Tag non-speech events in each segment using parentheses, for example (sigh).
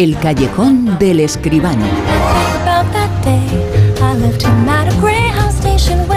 El callejón del escribano.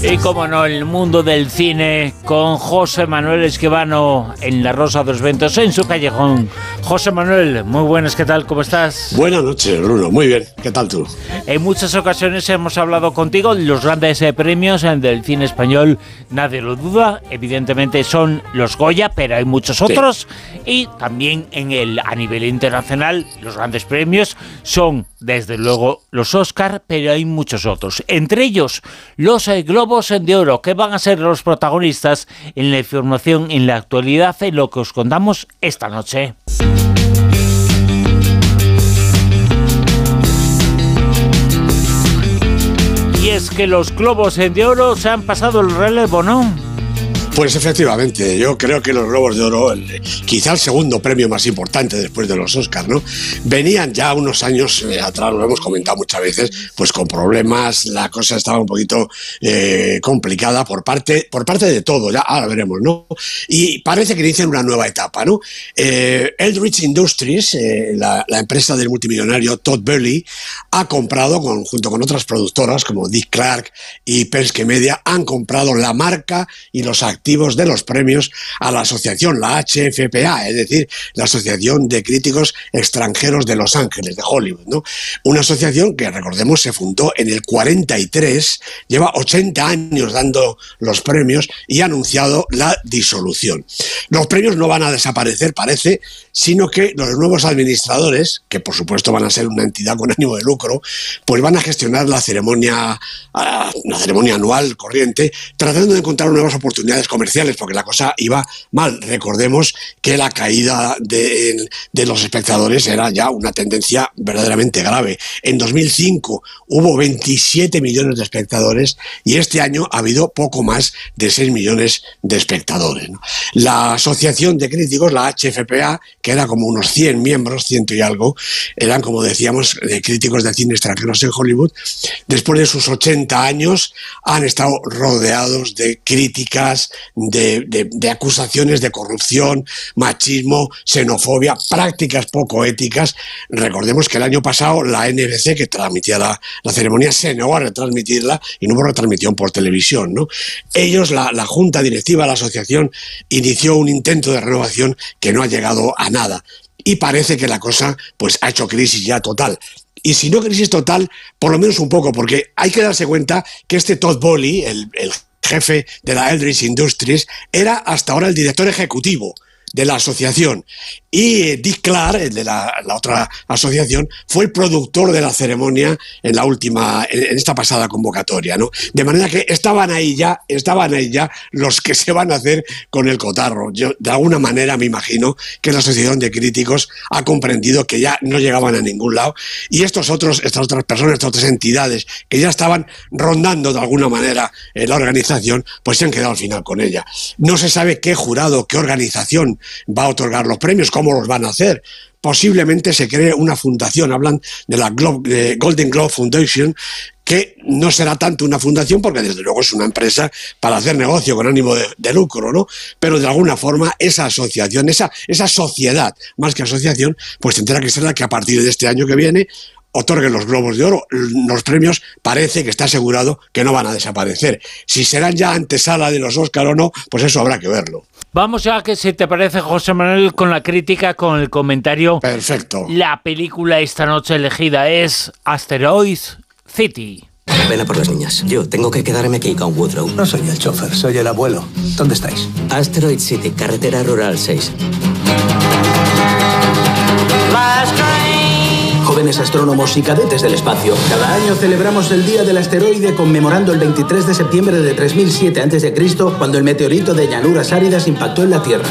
Y como no, el mundo del cine con José Manuel Esquivano en La Rosa de los Ventos, en su callejón. José Manuel, muy buenas, ¿qué tal? ¿Cómo estás? Buenas noches, Bruno. Muy bien, ¿qué tal tú? En muchas ocasiones hemos hablado contigo los grandes eh, premios del cine español, nadie lo duda. Evidentemente son los Goya, pero hay muchos otros. Y también en el, a nivel internacional, los grandes premios son, desde luego, los Oscar, pero hay muchos otros. Entre ellos, los eh, Globos de Oro, que van a ser los protagonistas en la información en la actualidad en lo que os contamos esta noche. Que los Globos de Oro se han pasado el relevo, ¿no? Pues efectivamente, yo creo que los Globos de Oro, quizá el segundo premio más importante después de los Oscars, ¿no? Venían ya unos años eh, atrás, lo hemos comentado muchas veces, pues con problemas, la cosa estaba un poquito eh, complicada por parte, por parte de todo, ya ahora veremos, ¿no? Y parece que inician una nueva etapa, ¿no? Eh, Eldridge Industries, la, empresa del multimillonario Todd Burley, ha comprado, junto con otras productoras como Dick Clark y Penske Media, han comprado la marca y los activos de los premios a la asociación, la HFPA, es decir, la Asociación de Críticos Extranjeros de Los Ángeles, de Hollywood. ¿no? Una asociación que, recordemos, se fundó en el 43, lleva 80 años dando los premios y ha anunciado la disolución. Los premios no van a desaparecer, parece, sino que los nuevos administradores, que por supuesto van a ser una entidad con ánimo de lucro, pues van a gestionar la ceremonia, ah, la ceremonia anual corriente, tratando de encontrar nuevas oportunidades comerciales, porque la cosa iba mal. Recordemos que la caída de, los espectadores era ya una tendencia verdaderamente grave. En 2005 hubo 27 millones de espectadores y este año ha habido poco más de 6 millones de espectadores. La Asociación de Críticos, la HFPA, que era como unos 100 miembros, ciento y algo, eran, como decíamos, de críticos de cine extranjeros en Hollywood, después de sus 80 años han estado rodeados de críticas, de, acusaciones de corrupción, machismo, xenofobia, prácticas poco éticas. Recordemos que el año pasado la NBC, que transmitía la, ceremonia, se negó a retransmitirla y no hubo retransmisión por televisión. ¿no? Ellos, la, la junta directiva la asociación, inició un intento de renovación que no ha llegado a nada y parece que la cosa pues ha hecho crisis ya total. Y si no crisis total, por lo menos un poco, porque hay que darse cuenta que este Todd Bowley, el, el jefe de la Eldridge Industries, era hasta ahora el director ejecutivo de la asociación. Y Dick Clark, el de la, otra asociación, fue el productor de la ceremonia en la última, en, esta pasada convocatoria, ¿no? De manera que estaban ahí ya, estaban ahí ya los que se van a hacer con el cotarro. Yo, de alguna manera, me imagino que la asociación de críticos ha comprendido que ya no llegaban a ningún lado y estos otros, estas otras personas, estas otras entidades que ya estaban rondando de alguna manera en la organización, pues se han quedado al final con ella. No se sabe qué jurado, qué organización va a otorgar los premios, cómo los van a hacer. Posiblemente se cree una fundación, hablan de la Golden Globe Foundation, que no será tanto una fundación porque desde luego es una empresa para hacer negocio con ánimo de, lucro, ¿no? Pero de alguna forma esa asociación, esa, esa sociedad, más que asociación, pues tendrá que ser la que a partir de este año que viene otorguen los globos de oro. Los premios parece que está asegurado que no van a desaparecer. Si serán ya antesala de los Óscar o no, pues eso habrá que verlo. Vamos ya que si te parece, José Manuel, con la crítica, con el comentario. Perfecto. La película esta noche elegida es Asteroids City. Vela por las niñas. Yo tengo que quedarme aquí con Woodrow. No soy el chofer, soy el abuelo. ¿Dónde estáis? Asteroid City, carretera rural 6. Jóvenes astrónomos y cadetes del espacio. Cada año celebramos el Día del Asteroide conmemorando el 23 de septiembre de 3007 a.C., cuando el meteorito de llanuras áridas impactó en la Tierra.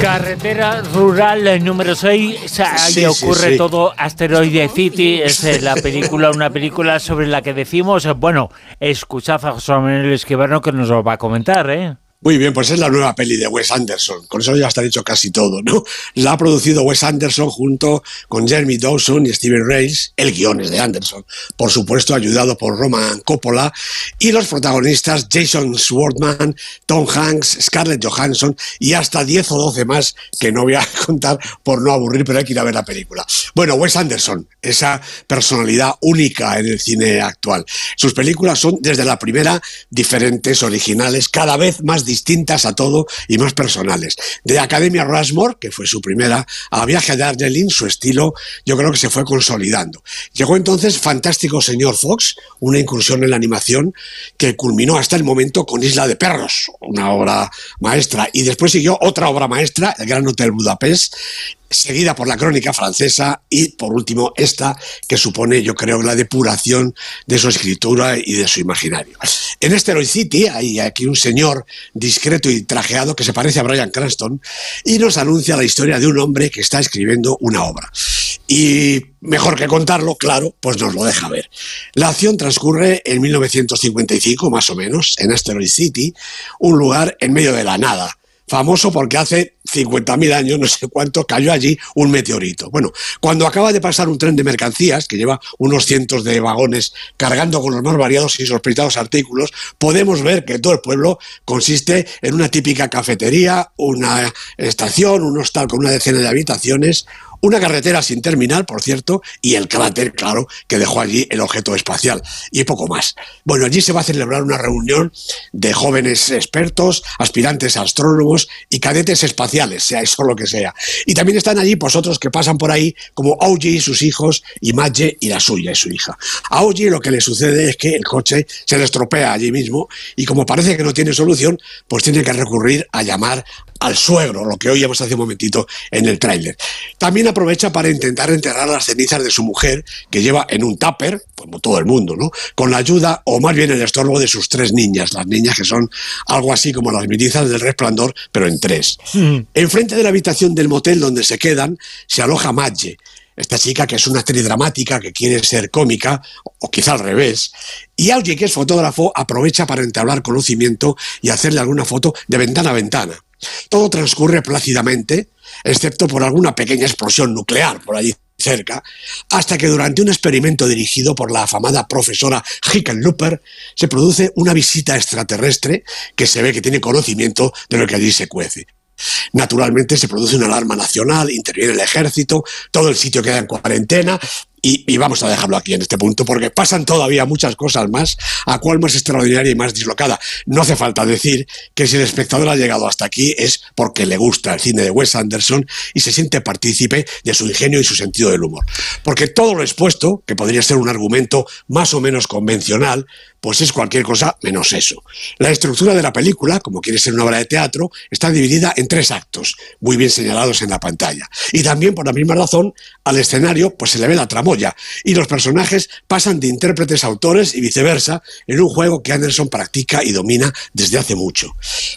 Carretera rural número 6, ahí ocurre todo Asteroide City, es eh, la película, una película sobre la que decimos, bueno, escuchad a José Manuel Esquivano que nos lo va a comentar, ¿eh? Muy bien, pues es la nueva peli de Wes Anderson. Con eso ya está dicho casi todo, ¿no? La ha producido Wes Anderson junto con Jeremy Dawson y Steven Reyes. El guion es de Anderson, por supuesto, ayudado por Roman Coppola. Y los protagonistas Jason Schwartzman, Tom Hanks, Scarlett Johansson y hasta 10 o 12 más que no voy a (laughs) contar por no aburrir, pero hay que ir a ver la película. Bueno, Wes Anderson, esa personalidad única en el cine actual. Sus películas son desde la primera diferentes, originales, cada vez más distintas distintas a todo y más personales. De Academia Rushmore, que fue su primera, a Viaje de Argelin, su estilo yo creo que se fue consolidando. Llegó entonces Fantástico Señor Fox, una incursión en la animación que culminó hasta el momento con Isla de Perros, una obra maestra, y después siguió otra obra maestra, El Gran Hotel Budapest, seguida por la crónica francesa y por último esta que supone yo creo la depuración de su escritura y de su imaginario. En Asteroid City hay aquí un señor discreto y trajeado que se parece a Brian Cranston y nos anuncia la historia de un hombre que está escribiendo una obra. Y mejor que contarlo, claro, pues nos lo deja ver. La acción transcurre en 1955, más o menos, en Asteroid City, un lugar en medio de la nada famoso porque hace 50.000 años, no sé cuánto, cayó allí un meteorito. Bueno, cuando acaba de pasar un tren de mercancías, que lleva unos cientos de vagones cargando con los más variados y sospechados artículos, podemos ver que todo el pueblo consiste en una típica cafetería, una estación, un hostal con una decena de habitaciones, una carretera sin terminar, por cierto, y el cráter, claro, que dejó allí el objeto espacial, y poco más. Bueno, allí se va a celebrar una reunión de jóvenes expertos, aspirantes astrónomos y cadetes espaciales, sea eso lo que sea. Y también están allí pues otros que pasan por ahí, como Augie y sus hijos, y Madge y la suya y su hija. A Augie lo que le sucede es que el coche se le estropea allí mismo, y como parece que no tiene solución, pues tiene que recurrir a llamar al suegro, lo que oíamos hace un momentito en el tráiler. También aprovecha para intentar enterrar las cenizas de su mujer, que lleva en un tupper, como todo el mundo, ¿no? Con la ayuda, o más bien el estorbo de sus tres niñas, las niñas que son algo así como las milizas del resplandor, pero en tres. Mm. Enfrente de la habitación del motel donde se quedan, se aloja Madge, esta chica que es una actriz dramática, que quiere ser cómica, o quizá al revés, y alguien que es fotógrafo aprovecha para entablar conocimiento y hacerle alguna foto de ventana a ventana. Todo transcurre plácidamente, excepto por alguna pequeña explosión nuclear por allí cerca, hasta que durante un experimento dirigido por la afamada profesora Hickenlooper se produce una visita extraterrestre que se ve que tiene conocimiento de lo que allí se cuece. Naturalmente se produce una alarma nacional, interviene el ejército, todo el sitio queda en cuarentena y, vamos a dejarlo aquí en este punto, porque pasan todavía muchas cosas más, a cual más extraordinaria y más dislocada. No hace falta decir que si el espectador ha llegado hasta aquí es porque le gusta el cine de Wes Anderson y se siente partícipe de su ingenio y su sentido del humor. Porque todo lo expuesto, que podría ser un argumento más o menos convencional, pues es cualquier cosa menos eso. La estructura de la película, como quiere ser una obra de teatro, está dividida en tres actos, muy bien señalados en la pantalla. Y también, por la misma razón, al escenario pues se le ve la y los personajes pasan de intérpretes a autores y viceversa en un juego que Anderson practica y domina desde hace mucho.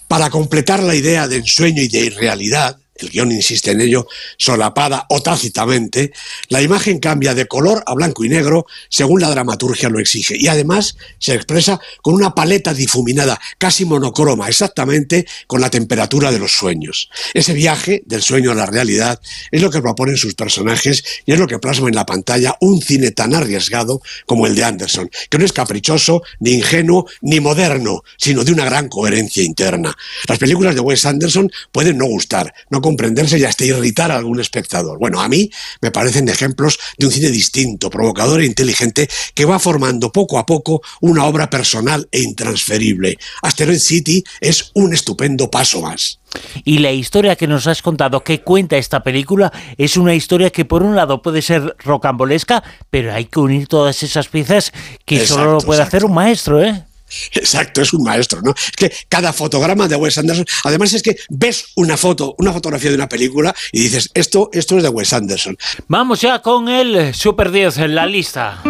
Para completar la idea de ensueño y de irrealidad, el guion insiste en ello, solapada o tácitamente, la imagen cambia de color a blanco y negro según la dramaturgia lo exige y además se expresa con una paleta difuminada, casi monocroma, exactamente con la temperatura de los sueños. Ese viaje del sueño a la realidad es lo que proponen sus personajes y es lo que plasma en la pantalla un cine tan arriesgado como el de Anderson, que no es caprichoso, ni ingenuo, ni moderno, sino de una gran coherencia interna. Las películas de Wes Anderson pueden no gustar, no comprenderse y hasta irritar a algún espectador. Bueno, a mí me parecen ejemplos de un cine distinto, provocador e inteligente que va formando poco a poco una obra personal e intransferible. Asteroid City es un estupendo paso más. Y la historia que nos has contado, que cuenta esta película, es una historia que por un lado puede ser rocambolesca, pero hay que unir todas esas piezas que solo lo puede hacer un maestro, ¿eh? Exacto, es un maestro, ¿no? Es que cada fotograma de Wes Anderson, además es que ves una foto, una fotografía de una película y dices, esto, esto es de Wes Anderson. Vamos ya con el Super 10 en la lista.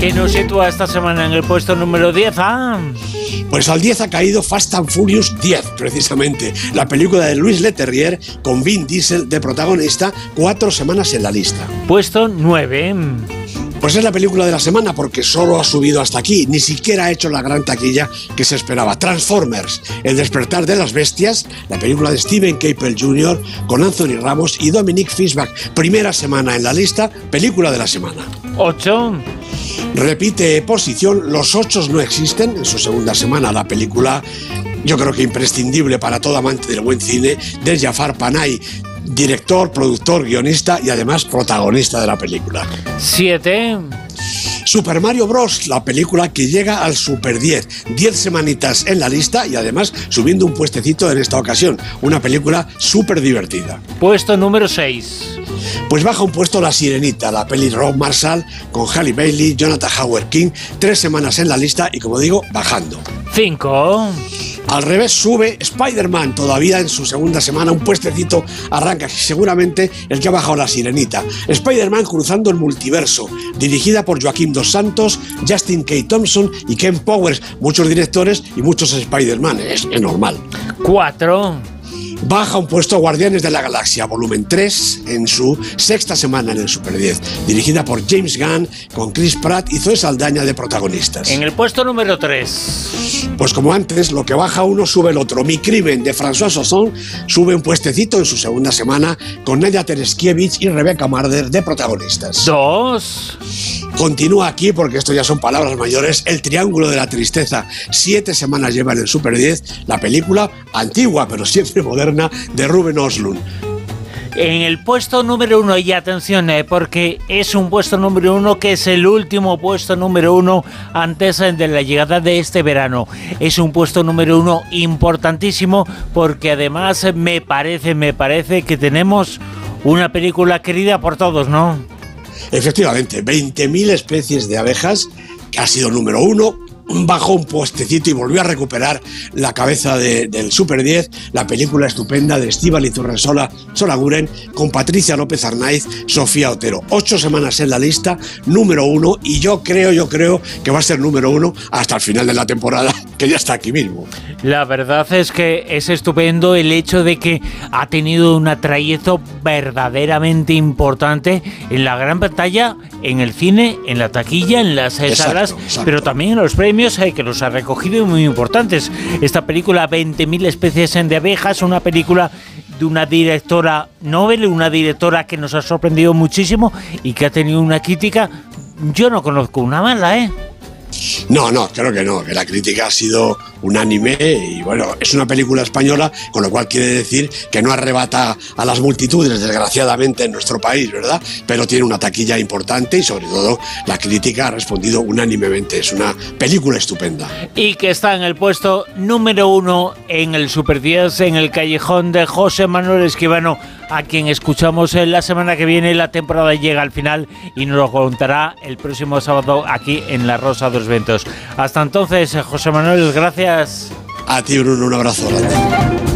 ¿Qué nos sitúa esta semana en el puesto número 10? Ah. Pues al 10 ha caído Fast and Furious 10, precisamente. La película de Luis Leterrier con Vin Diesel de protagonista, cuatro semanas en la lista. Puesto 9. Pues es la película de la semana porque solo ha subido hasta aquí, ni siquiera ha hecho la gran taquilla que se esperaba. Transformers, El despertar de las bestias, la película de Steven Caple Jr. con Anthony Ramos y Dominic Fishback. Primera semana en la lista, película de la semana. 8. Repite posición, Los Ocho no existen, en su segunda semana la película yo creo que imprescindible para todo amante del buen cine, de Jafar Panay, director, productor, guionista y además protagonista de la película. 7. Super Mario Bros., la película que llega al Super 10. 10 semanitas en la lista y además subiendo un puestecito en esta ocasión. Una película súper divertida. Puesto número 6. Pues baja un puesto La Sirenita, la peli Rob Marshall con Halle Bailey, Jonathan Howard King. Tres semanas en la lista y como digo, bajando. 5. Al revés sube Spider-Man, todavía en su segunda semana, un puestecito arranca, seguramente el que ha bajado la sirenita. Spider-Man cruzando el multiverso, dirigida por Joaquín Dos Santos, Justin K. Thompson y Ken Powers, muchos directores y muchos Spider-Man, es, es normal. 4. Baja un puesto Guardianes de la Galaxia, volumen 3, en su sexta semana en el Super 10, dirigida por James Gunn, con Chris Pratt y Zoe Saldaña de protagonistas. En el puesto número 3. Pues como antes, lo que baja uno sube el otro. Mi crimen de François Sosson sube un puestecito en su segunda semana con Nadia Tereskiewicz y Rebecca Marder de protagonistas. 2. Continúa aquí, porque esto ya son palabras mayores, El Triángulo de la Tristeza. Siete semanas lleva en el Super 10 la película antigua, pero siempre moderna, de Ruben Oslund. En el puesto número uno, y atención, eh, porque es un puesto número uno que es el último puesto número uno antes de la llegada de este verano. Es un puesto número uno importantísimo porque además me parece, me parece que tenemos una película querida por todos, ¿no? Efectivamente, 20.000 especies de abejas, que ha sido número uno, bajó un postecito y volvió a recuperar la cabeza del Super 10, la película estupenda de Estíbal Izurrensola Solaguren con Patricia López Arnaiz, Sofía Otero. Ocho semanas en la lista, número uno, y yo creo, yo creo que va a ser número uno hasta el final de la temporada, que ya está aquí mismo. La verdad es que es estupendo el hecho de que ha tenido un atrayezo verdaderamente importante en la gran pantalla, en el cine, en la taquilla, en las salas, pero también en los premios hay que los ha recogido muy importantes. Esta película, 20.000 especies de abejas, una película de una directora Nobel, una directora que nos ha sorprendido muchísimo y que ha tenido una crítica, yo no conozco una mala, ¿eh? No, no, creo que no, que la crítica ha sido unánime y bueno, es una película española, con lo cual quiere decir que no arrebata a las multitudes, desgraciadamente, en nuestro país, ¿verdad? Pero tiene una taquilla importante y sobre todo la crítica ha respondido unánimemente. Es una película estupenda. Y que está en el puesto número uno en el Super 10, en el callejón de José Manuel Esquivano, a quien escuchamos la semana que viene. La temporada llega al final y nos lo contará el próximo sábado aquí en La Rosa de los Ventos. Hasta entonces, José Manuel, gracias. A ti, Bruno, un abrazo grande.